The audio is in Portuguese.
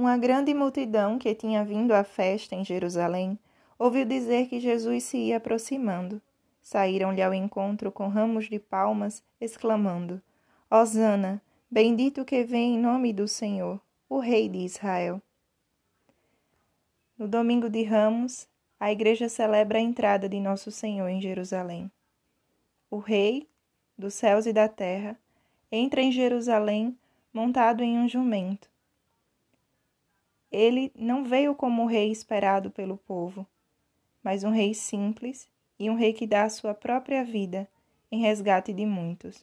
Uma grande multidão que tinha vindo à festa em Jerusalém ouviu dizer que Jesus se ia aproximando. Saíram-lhe ao encontro com ramos de palmas, exclamando: Hosana, bendito que vem em nome do Senhor, o Rei de Israel. No domingo de Ramos, a igreja celebra a entrada de Nosso Senhor em Jerusalém. O Rei dos céus e da terra entra em Jerusalém montado em um jumento. Ele não veio como o rei esperado pelo povo, mas um rei simples e um rei que dá a sua própria vida em resgate de muitos.